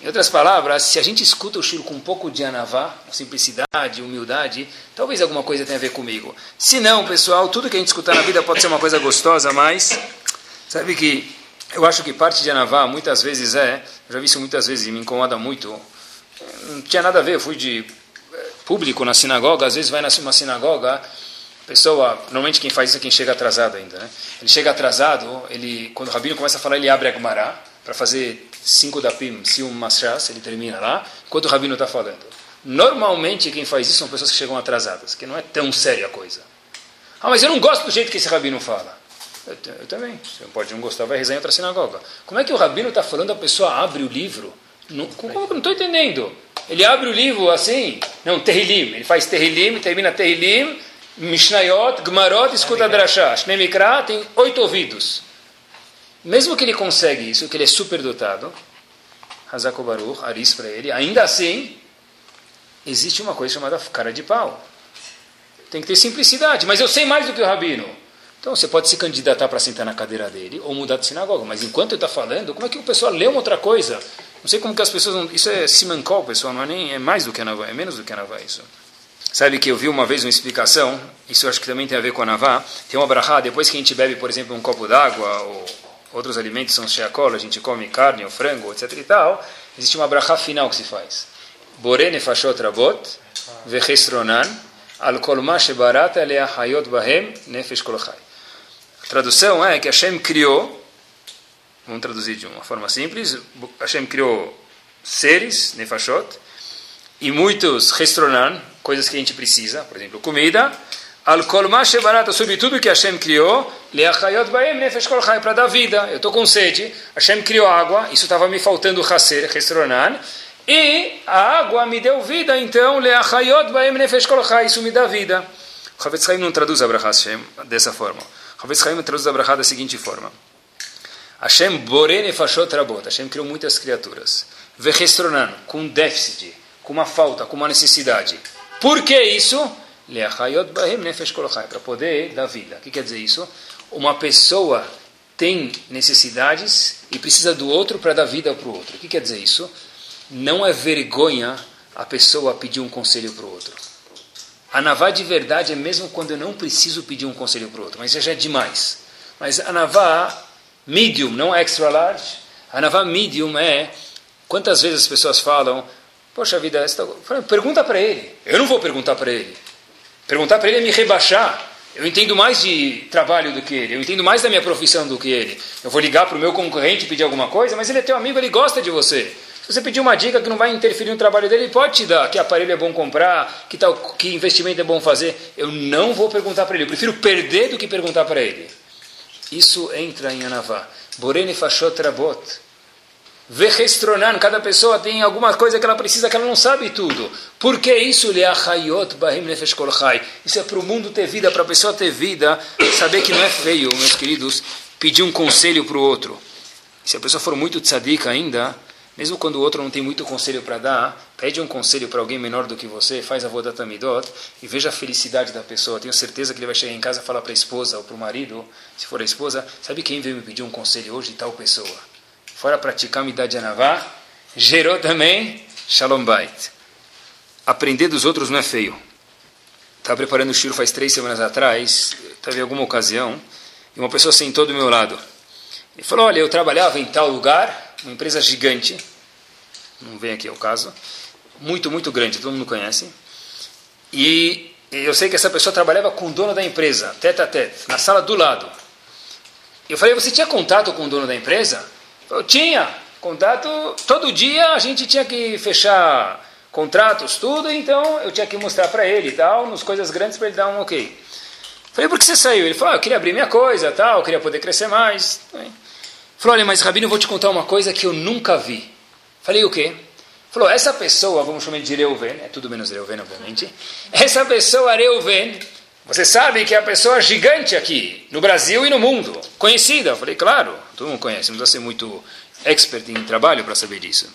Em outras palavras, se a gente escuta o shur com um pouco de anavá, simplicidade, humildade, talvez alguma coisa tenha a ver comigo. Se não, pessoal, tudo que a gente escutar na vida pode ser uma coisa gostosa, mas sabe que eu acho que parte de anavá muitas vezes é, já vi isso muitas vezes e me incomoda muito, não tinha nada a ver, eu fui de público na sinagoga, às vezes vai na uma sinagoga, pessoa, normalmente quem faz isso é quem chega atrasado ainda, né? Ele chega atrasado, ele, quando o rabino começa a falar, ele abre a Gemara para fazer cinco da Pim, se um machas, ele termina lá, enquanto o rabino está falando. Normalmente quem faz isso são pessoas que chegam atrasadas, que não é tão séria a coisa. Ah, mas eu não gosto do jeito que esse rabino fala. Eu, eu também. Você pode não gostar, vai rezar em outra sinagoga. Como é que o rabino está falando, a pessoa abre o livro? Não, não estou entendendo. Ele abre o livro assim, não, Terrilim. Ele faz Terrilim, termina Terrilim, Mishnayot, Gmarot, escuta Drashá. Shnemikra tem oito ouvidos. Mesmo que ele consegue isso, que ele é super dotado, Hazako Baruch, Aris para ele, ainda assim, existe uma coisa chamada cara de pau. Tem que ter simplicidade. Mas eu sei mais do que o rabino. Então você pode se candidatar para sentar na cadeira dele ou mudar de sinagoga. Mas enquanto ele está falando, como é que o pessoal lê uma outra coisa? Não sei como que as pessoas. Não... Isso é simancol, pessoal. Não é, nem, é mais do que a Navá, é menos do que a Navá isso. Sabe que eu vi uma vez uma explicação, isso acho que também tem a ver com a Navá. Tem uma brahá, depois que a gente bebe, por exemplo, um copo d'água ou outros alimentos são sheakol, a gente come carne ou frango, etc e tal, existe uma brahá final que se faz. Borene fashot rabot, vechestronan, al kolma shebarata elea hayot bahem nefesh kolchai. A tradução é que Hashem criou, vamos traduzir de uma forma simples, Hashem criou seres, nefashot, e muitos restronan, coisas que a gente precisa, por exemplo, comida, al kolma shebarata, sobre tudo que Hashem criou, leachayot baem nefesh kol para dar vida. Eu estou com sede, Hashem criou água, isso estava me faltando haser, restronan, e a água me deu vida, então leachayot baem nefesh kol isso me dá vida. Chavetz Chaim não traduz a brachá Hashem dessa forma. Chavetz Chaim traduz a brachá da seguinte forma. Hashem bore nefashot rabot. Hashem criou muitas criaturas. Vechestronan, com déficit com uma falta, com uma necessidade. Por que isso? Para poder dar vida. O que quer dizer isso? Uma pessoa tem necessidades e precisa do outro para dar vida para o outro. O que quer dizer isso? Não é vergonha a pessoa pedir um conselho para o outro. A navá de verdade é mesmo quando eu não preciso pedir um conselho para o outro, mas já é demais. Mas a navá medium, não extra large, a navá medium é quantas vezes as pessoas falam Poxa vida, esta... pergunta para ele. Eu não vou perguntar para ele. Perguntar para ele é me rebaixar. Eu entendo mais de trabalho do que ele. Eu entendo mais da minha profissão do que ele. Eu vou ligar para o meu concorrente pedir alguma coisa, mas ele é teu amigo, ele gosta de você. Se você pedir uma dica que não vai interferir no trabalho dele, ele pode te dar. Que aparelho é bom comprar, que, tal, que investimento é bom fazer. Eu não vou perguntar para ele. Eu prefiro perder do que perguntar para ele. Isso entra em Anavá. Borene fashot rabot. Vechestronan, cada pessoa tem alguma coisa que ela precisa que ela não sabe tudo. Por que isso? Isso é para o mundo ter vida, para a pessoa ter vida, saber que não é feio, meus queridos, pedir um conselho para o outro. Se a pessoa for muito tzadika ainda, mesmo quando o outro não tem muito conselho para dar, pede um conselho para alguém menor do que você, faz a voda tamidot e veja a felicidade da pessoa. Tenho certeza que ele vai chegar em casa e falar para a esposa ou para o marido, se for a esposa, sabe quem veio me pedir um conselho hoje? Tal pessoa fora praticar Midat Janavá, gerou também Shalom Bait. Aprender dos outros não é feio. Estava preparando o shiro faz três semanas atrás, estava em alguma ocasião, e uma pessoa sentou do meu lado. Ele falou, olha, eu trabalhava em tal lugar, uma empresa gigante, não vem aqui ao caso, muito, muito grande, todo mundo conhece, e eu sei que essa pessoa trabalhava com o dono da empresa, tete a tete, na sala do lado. Eu falei, você tinha contato com o dono da empresa? Eu tinha contato, todo dia a gente tinha que fechar contratos, tudo, então eu tinha que mostrar para ele e tal, nos coisas grandes para ele dar um ok. Falei, por que você saiu? Ele falou, ah, eu queria abrir minha coisa, tal, eu queria poder crescer mais. Falou, olha, mas Rabino, eu vou te contar uma coisa que eu nunca vi. Falei, o quê? Falou, essa pessoa, vamos chamar de Reuven, é tudo menos Reuven, obviamente. Essa pessoa, Reuven, você sabe que é a pessoa gigante aqui, no Brasil e no mundo, conhecida. Eu falei, claro, todo mundo conhece, não precisa ser muito expert em trabalho para saber disso.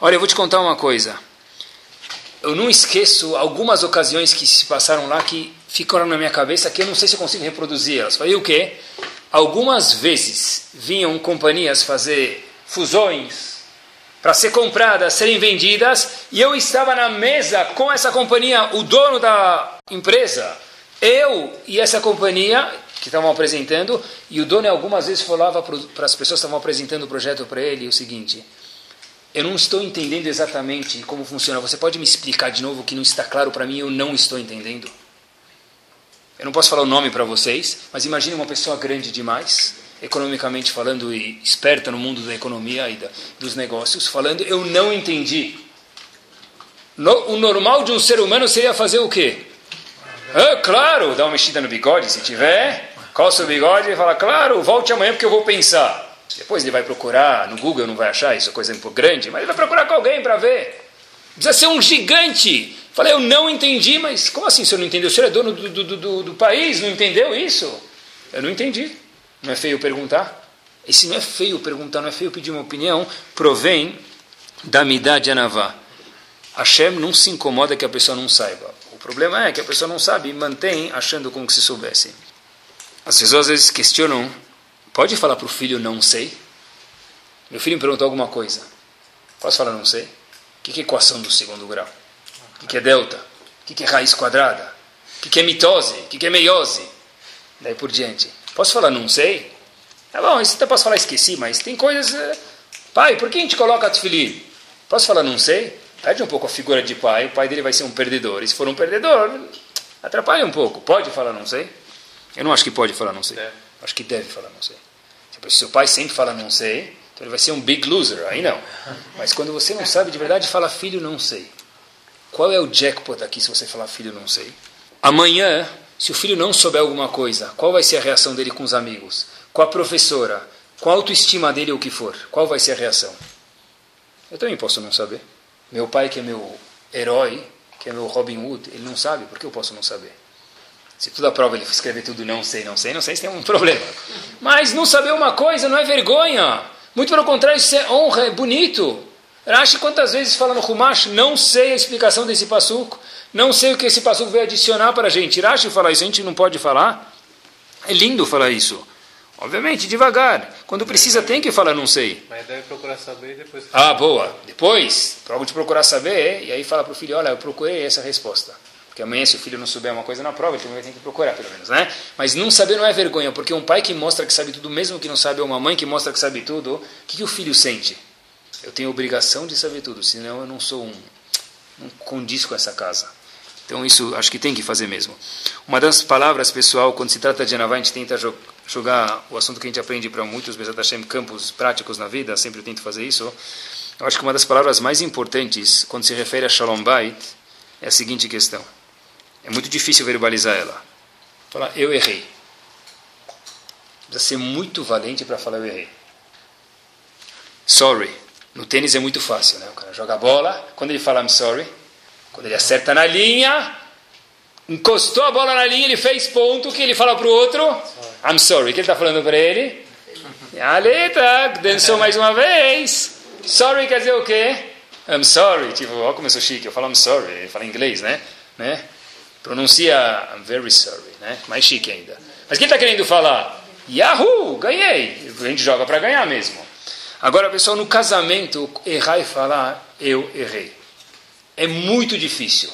Olha, eu vou te contar uma coisa. Eu não esqueço algumas ocasiões que se passaram lá que ficaram na minha cabeça que eu não sei se eu consigo reproduzir elas. Falei, o quê? Algumas vezes vinham companhias fazer fusões para ser compradas, serem vendidas, e eu estava na mesa com essa companhia, o dono da empresa, eu e essa companhia que estavam apresentando, e o dono algumas vezes falava para as pessoas que estavam apresentando o projeto para ele o seguinte: eu não estou entendendo exatamente como funciona. Você pode me explicar de novo que não está claro para mim? Eu não estou entendendo. Eu não posso falar o nome para vocês, mas imagine uma pessoa grande demais, economicamente falando e esperta no mundo da economia e da, dos negócios, falando, eu não entendi. No, o normal de um ser humano seria fazer o quê? Ah, claro, dar uma mexida no bigode se tiver, coça o bigode e fala, claro, volte amanhã porque eu vou pensar. Depois ele vai procurar, no Google não vai achar isso, coisa um grande, mas ele vai procurar com alguém para ver. Precisa ser um gigante. Falei, eu não entendi, mas como assim você não entendeu? O senhor é dono do, do, do, do país, não entendeu isso? Eu não entendi. Não é feio perguntar? E se não é feio perguntar, não é feio pedir uma opinião, provém da Midah de Anavá. Hashem não se incomoda que a pessoa não saiba. Problema é que a pessoa não sabe e mantém achando como que se soubesse. As pessoas às vezes questionam Pode falar para o filho não sei? Meu filho me perguntou alguma coisa. Posso falar não sei? O que é equação do segundo grau? O que é delta? O que é raiz quadrada? O que é mitose? O que é meiose? Daí por diante. Posso falar não sei? Tá bom, isso até posso falar esqueci, mas tem coisas... Eh, pai, por que a gente coloca tefilim? Posso falar não sei? Perde um pouco a figura de pai, o pai dele vai ser um perdedor. E se for um perdedor, atrapalha um pouco. Pode falar não sei? Eu não acho que pode falar não sei. É. Acho que deve falar não sei. Se seu pai sempre fala não sei, então ele vai ser um big loser, aí não. Mas quando você não sabe de verdade, fala filho não sei. Qual é o jackpot aqui se você falar filho não sei? Amanhã, se o filho não souber alguma coisa, qual vai ser a reação dele com os amigos? Com a professora? Com a autoestima dele ou o que for? Qual vai ser a reação? Eu também posso não saber. Meu pai, que é meu herói, que é meu Robin Hood, ele não sabe, por que eu posso não saber? Se toda prova ele escrever tudo não sei, não sei, não sei, se tem um problema. Mas não saber uma coisa não é vergonha. Muito pelo contrário, isso é honra, é bonito. Rashi quantas vezes fala no Humash, não sei a explicação desse passuco, não sei o que esse passuco veio adicionar para a gente. Rashi fala isso, a gente não pode falar. É lindo falar isso. Obviamente, devagar. Quando precisa, tem que falar não sei. Mas deve procurar saber e depois... Ah, boa. Depois, prova de procurar saber, e aí fala para o filho, olha, eu procurei essa resposta. Porque amanhã, se o filho não souber uma coisa na prova, ele também vai ter que procurar, pelo menos, né? Mas não saber não é vergonha, porque um pai que mostra que sabe tudo, mesmo que não sabe, ou uma mãe que mostra que sabe tudo, o que, que o filho sente? Eu tenho obrigação de saber tudo, senão eu não sou um. não condiz com essa casa. Então, isso acho que tem que fazer mesmo. Uma das palavras, pessoal, quando se trata de Anavá, a gente tenta jogar o assunto que a gente aprende para muitos Bezat Hashem, campos práticos na vida, sempre eu tento fazer isso. Eu acho que uma das palavras mais importantes, quando se refere a Shalom Bait, é a seguinte questão. É muito difícil verbalizar ela. Falar, eu errei. Precisa ser muito valente para falar, eu errei. Sorry. No tênis é muito fácil, né? O cara joga a bola, quando ele fala I'm sorry, quando ele acerta na linha, encostou a bola na linha, ele fez ponto, que ele fala para o outro? I'm sorry. O que ele está falando para ele? A letra, dançou mais uma vez. Sorry quer dizer o quê? I'm sorry. Tipo, ó como eu sou chique, eu falo I'm sorry. Ele fala inglês, né? né? Pronuncia I'm very sorry, né? Mais chique ainda. Mas quem está querendo falar? Yahoo, ganhei. A gente joga para ganhar mesmo. Agora, pessoal, no casamento, errar e falar, eu errei. É muito difícil.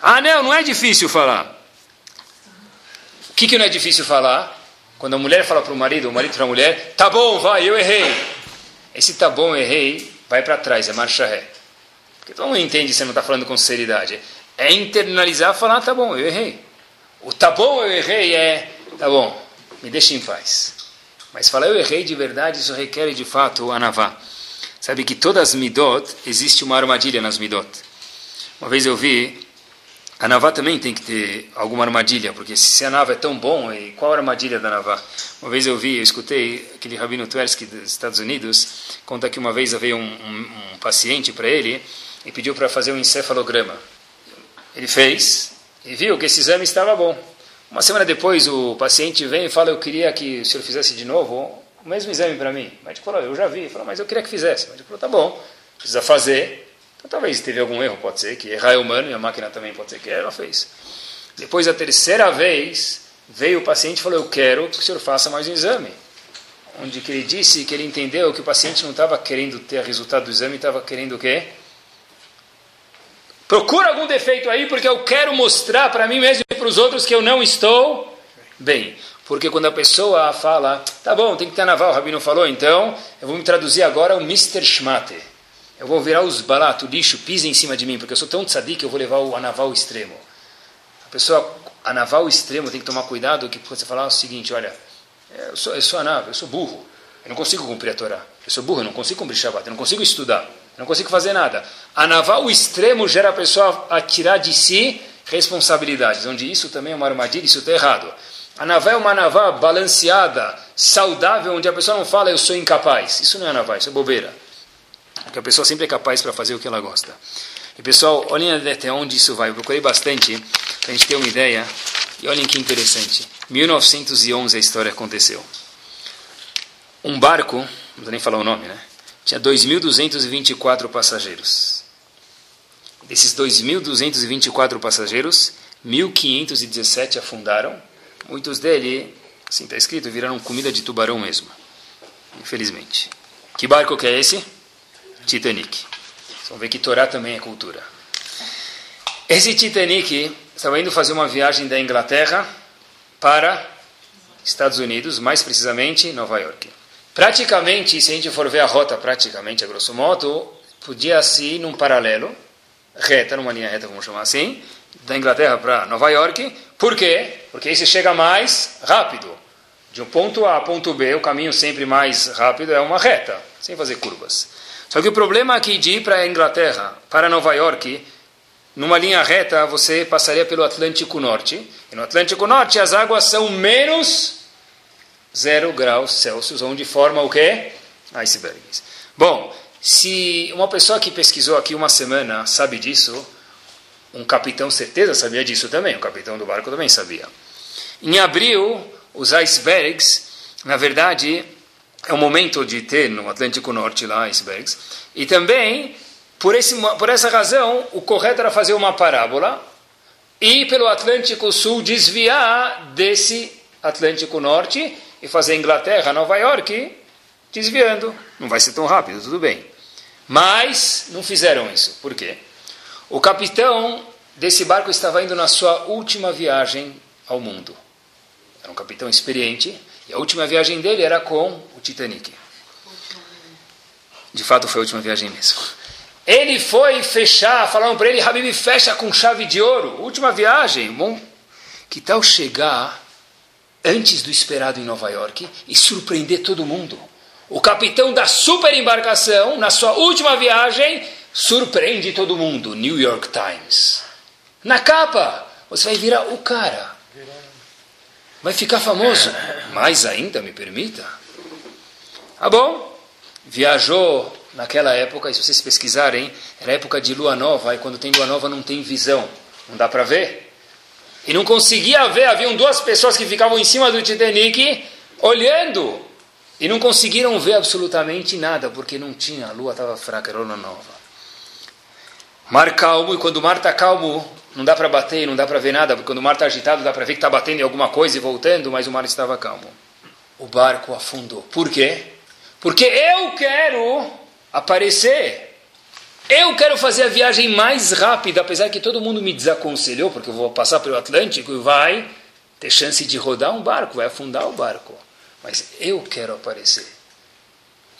Ah, não, não é difícil falar. Que, que não é difícil falar? Quando a mulher fala para o marido, o marido para a mulher, tá bom, vai, eu errei. Esse tá bom, errei, vai para trás, é marcha ré. Porque todo mundo entende você não está falando com sinceridade é internalizar falar, tá bom, eu errei. O tá bom, eu errei é, tá bom, me deixe em paz. Mas falar eu errei de verdade, isso requer de fato anavá. Sabe que todas as midot, existe uma armadilha nas midot. Uma vez eu vi, a Navá também tem que ter alguma armadilha, porque se a Navá é tão bom, e qual a armadilha da Navá? Uma vez eu vi, eu escutei aquele Rabino Tversky dos Estados Unidos, conta que uma vez veio um, um, um paciente para ele e pediu para fazer um encefalograma. Ele fez e viu que esse exame estava bom. Uma semana depois, o paciente vem e fala: Eu queria que o senhor fizesse de novo o mesmo exame para mim. O médico falou: Eu já vi. Ele falou: Mas eu queria que fizesse. O médico falou: Tá bom, precisa fazer. Então, talvez teve algum erro, pode ser que errar é humano e a máquina também pode ser que ela fez. Depois, a terceira vez, veio o paciente e falou: Eu quero que o senhor faça mais um exame. Onde que ele disse que ele entendeu que o paciente não estava querendo ter resultado do exame, estava querendo o quê? Procura algum defeito aí, porque eu quero mostrar para mim mesmo e para os outros que eu não estou bem. Porque quando a pessoa fala, tá bom, tem que ter naval, o Rabino falou, então eu vou me traduzir agora o Mr. Schmate. Eu vou virar os balatos, lixo, pisa em cima de mim, porque eu sou tão tzadik que eu vou levar o anaval extremo. A pessoa, anaval extremo, tem que tomar cuidado, que você falar o seguinte, olha, eu sou, eu sou anav, eu sou burro, eu não consigo cumprir a Torá, eu sou burro, eu não consigo cumprir Shabbat, eu não consigo estudar, eu não consigo fazer nada. Anaval extremo gera a pessoa a tirar de si responsabilidades, onde isso também é uma armadilha, isso está errado. A naval é uma naval balanceada, saudável, onde a pessoa não fala eu sou incapaz. Isso não é naval, isso é bobeira. Porque a pessoa sempre é capaz para fazer o que ela gosta. E pessoal, olhem até onde isso vai. Eu procurei bastante para a gente ter uma ideia. E olhem que interessante. 1911 a história aconteceu. Um barco, não vou nem falar o nome, né? Tinha 2.224 passageiros. Desses 2.224 passageiros, 1.517 afundaram Muitos dele, assim está escrito, viraram comida de tubarão mesmo. Infelizmente. Que barco que é esse? Titanic. Vão ver que Torá também é cultura. Esse Titanic estava indo fazer uma viagem da Inglaterra para Estados Unidos, mais precisamente Nova York. Praticamente, se a gente for ver a rota, praticamente, a grosso modo, podia-se ir num paralelo, reta, numa linha reta, vamos chamar assim, da Inglaterra para Nova York. Por quê? Porque aí você chega mais rápido. De um ponto A a ponto B, o caminho sempre mais rápido é uma reta, sem fazer curvas. Só que o problema aqui de ir para a Inglaterra, para Nova York, numa linha reta, você passaria pelo Atlântico Norte. E no Atlântico Norte as águas são menos 0 graus Celsius, onde forma o quê? Icebergs. Bom, se uma pessoa que pesquisou aqui uma semana sabe disso, um capitão, certeza, sabia disso também. O capitão do barco também sabia. Em abril, os icebergs, na verdade, é o momento de ter no Atlântico Norte lá icebergs. E também, por, esse, por essa razão, o correto era fazer uma parábola e pelo Atlântico Sul desviar desse Atlântico Norte e fazer Inglaterra, Nova York, desviando. Não vai ser tão rápido, tudo bem. Mas não fizeram isso. Por quê? O capitão desse barco estava indo na sua última viagem ao mundo. Era um capitão experiente e a última viagem dele era com o Titanic. De fato, foi a última viagem mesmo. Ele foi fechar, falaram para ele, Habib, fecha com chave de ouro. Última viagem. Bom, que tal chegar antes do esperado em Nova York e surpreender todo mundo? O capitão da super embarcação, na sua última viagem, surpreende todo mundo. New York Times. Na capa, você vai virar o cara. Vai ficar famoso. Mais ainda, me permita. Ah, bom. Viajou naquela época, e se vocês pesquisarem, era época de lua nova, e quando tem lua nova não tem visão. Não dá para ver. E não conseguia ver, haviam duas pessoas que ficavam em cima do Titanic olhando. E não conseguiram ver absolutamente nada, porque não tinha, a lua estava fraca, era lua nova. Mar calmo, e quando o mar está calmo, não dá para bater, não dá para ver nada, porque quando o mar está agitado, dá para ver que está batendo em alguma coisa e voltando, mas o mar estava calmo. O barco afundou. Por quê? Porque eu quero aparecer. Eu quero fazer a viagem mais rápida, apesar que todo mundo me desaconselhou, porque eu vou passar pelo Atlântico e vai ter chance de rodar um barco, vai afundar o barco. Mas eu quero aparecer.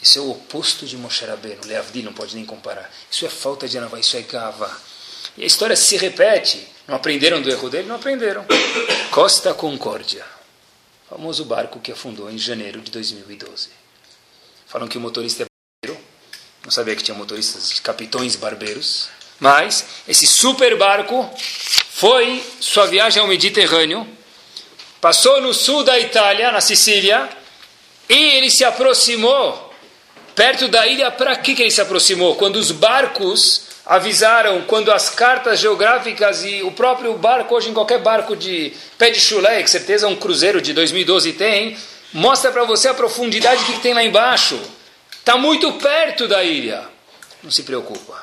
Isso é o oposto de Moshe Rabbeinu. Leavdi não pode nem comparar. Isso é falta de anavá, isso é gava. E a história se repete. Não aprenderam do erro dele? Não aprenderam. Costa Concórdia. Famoso barco que afundou em janeiro de 2012. Falam que o motorista é barbeiro. Não sabia que tinha motoristas capitões barbeiros. Mas esse super barco foi sua viagem ao Mediterrâneo. Passou no sul da Itália, na Sicília. E ele se aproximou Perto da ilha, para que, que ele se aproximou? Quando os barcos avisaram, quando as cartas geográficas e o próprio barco, hoje em qualquer barco de pé de chulé, que certeza um cruzeiro de 2012 tem, mostra para você a profundidade que tem lá embaixo. Está muito perto da ilha. Não se preocupa,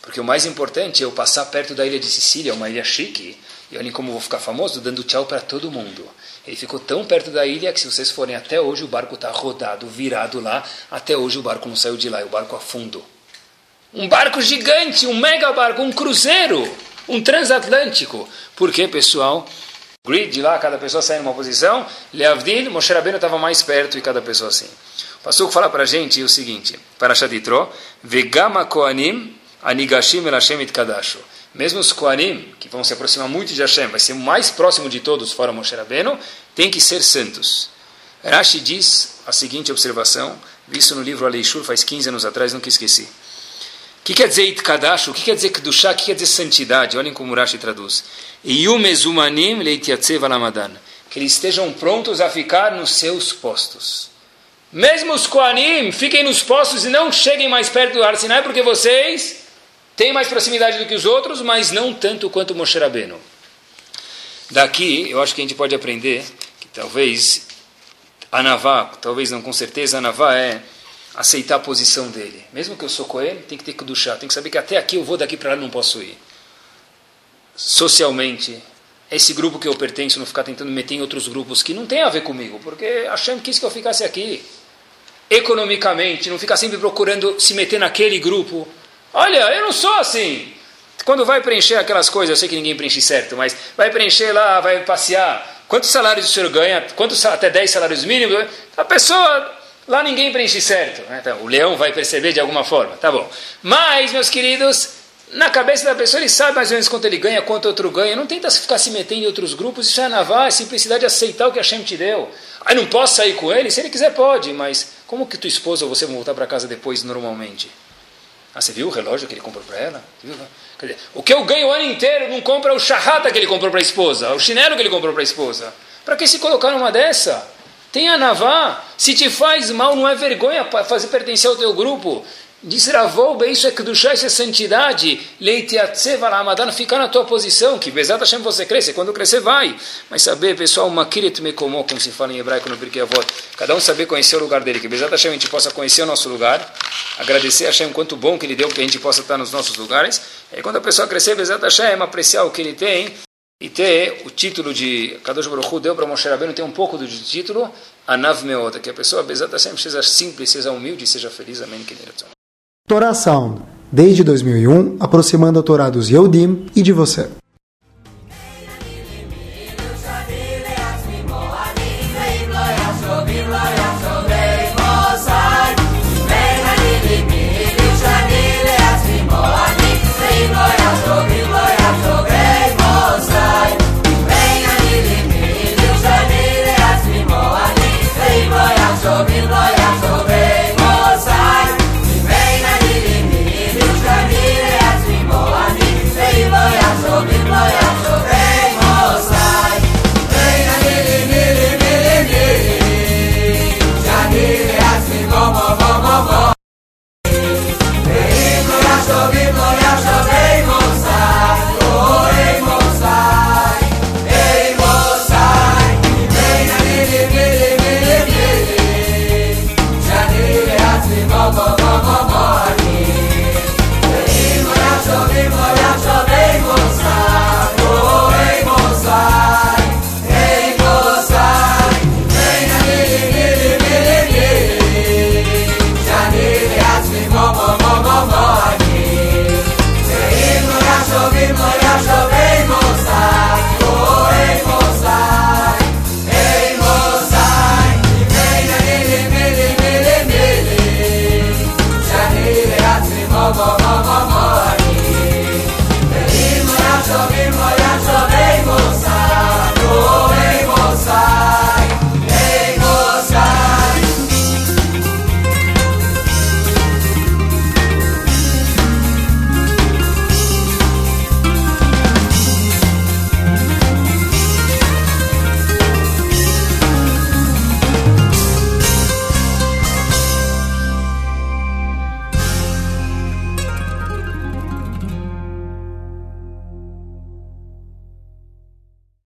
porque o mais importante é eu passar perto da ilha de Sicília, uma ilha chique, e olhem como vou ficar famoso, dando tchau para todo mundo. Ele ficou tão perto da ilha que se vocês forem até hoje, o barco está rodado, virado lá. Até hoje o barco não saiu de lá, e o barco afundou. Um barco gigante, um mega barco, um cruzeiro, um transatlântico. Por quê, pessoal? Grid lá, cada pessoa sai numa posição. Leavdil, Moshe Rabbeinu estava mais perto e cada pessoa assim. Passou fala para a gente o seguinte, para Shaditro, Vegama Koanim Anigashim El Hashem Itkadashu. Mesmo os Koanim, que vão se aproximar muito de Hashem, vai ser o mais próximo de todos, fora Moshe Rabbeinu, tem que ser santos. Rashi diz a seguinte observação, visto no livro Aleishur faz 15 anos atrás, nunca esqueci. O que quer dizer Itkadashu? O que quer dizer Kedushá? O que quer dizer santidade? Olhem como Rashi traduz. Yumezumanim alamadan. Que eles estejam prontos a ficar nos seus postos. Mesmo os Koanim, fiquem nos postos e não cheguem mais perto do Har Sinai, porque vocês têm mais proximidade do que os outros, mas não tanto quanto Moshe Rabbeinu. Daqui, eu acho que a gente pode aprender que talvez a Navá, talvez não com certeza, a Navá é aceitar a posição dele. Mesmo que eu sou Kohen, tem que ter que duchar, tem que saber que até aqui eu vou, daqui para lá não posso ir. Socialmente, esse grupo que eu pertenço não ficar tentando meter em outros grupos que não tem a ver comigo, porque Hashem quis que eu ficasse aqui economicamente, não fica sempre procurando se meter naquele grupo. Olha, eu não sou assim. Quando vai preencher aquelas coisas, eu sei que ninguém preenche certo, mas vai preencher lá, vai passear. Quantos salários o senhor ganha? Quantos, até 10 salários mínimos? A pessoa, lá ninguém preenche certo. Né? Então, o leão vai perceber de alguma forma, tá bom. Mas, meus queridos, na cabeça da pessoa ele sabe mais ou menos quanto ele ganha, quanto outro ganha. Não tenta ficar se metendo em outros grupos. Isso é navar, é simplicidade de aceitar o que a Hashem te deu. Aí não posso sair com ele? Se ele quiser, pode, mas como que tua esposa ou você vão voltar para casa depois normalmente? Ah, você viu o relógio que ele comprou para ela? Dizer, o que eu ganho o ano inteiro não compra o charrata que ele comprou para a esposa, o chinelo que ele comprou para a esposa. Para que se colocar numa dessa? Tenha navá. Se te faz mal, não é vergonha fazer pertencer ao teu grupo. Diz Ravou, isso é Kedushá, isso é santidade. Leite atzeva ramadan, ficar na tua posição, que Bezat Hashem você cresce, quando crescer vai. Mas saber, pessoal, makiret mekomó, como se fala em hebraico no Pirkei Avot, cada um saber conhecer o lugar dele, que Bezat Hashem a gente possa conhecer o nosso lugar, agradecer a Hashem quanto bom que ele deu, que a gente possa estar nos nossos lugares. E quando a pessoa crescer, Bezat Hashem, apreciar o que ele tem, e ter o título de Kadosh Baruch Hu deu para Moshe Rabbeinu ter um pouco do título Anav Meota, que a pessoa, Bezat Hashem, seja simples, seja humilde, seja feliz. Amém. Torá Sound, desde 2001, aproximando a Torá dos Yehudim e de você.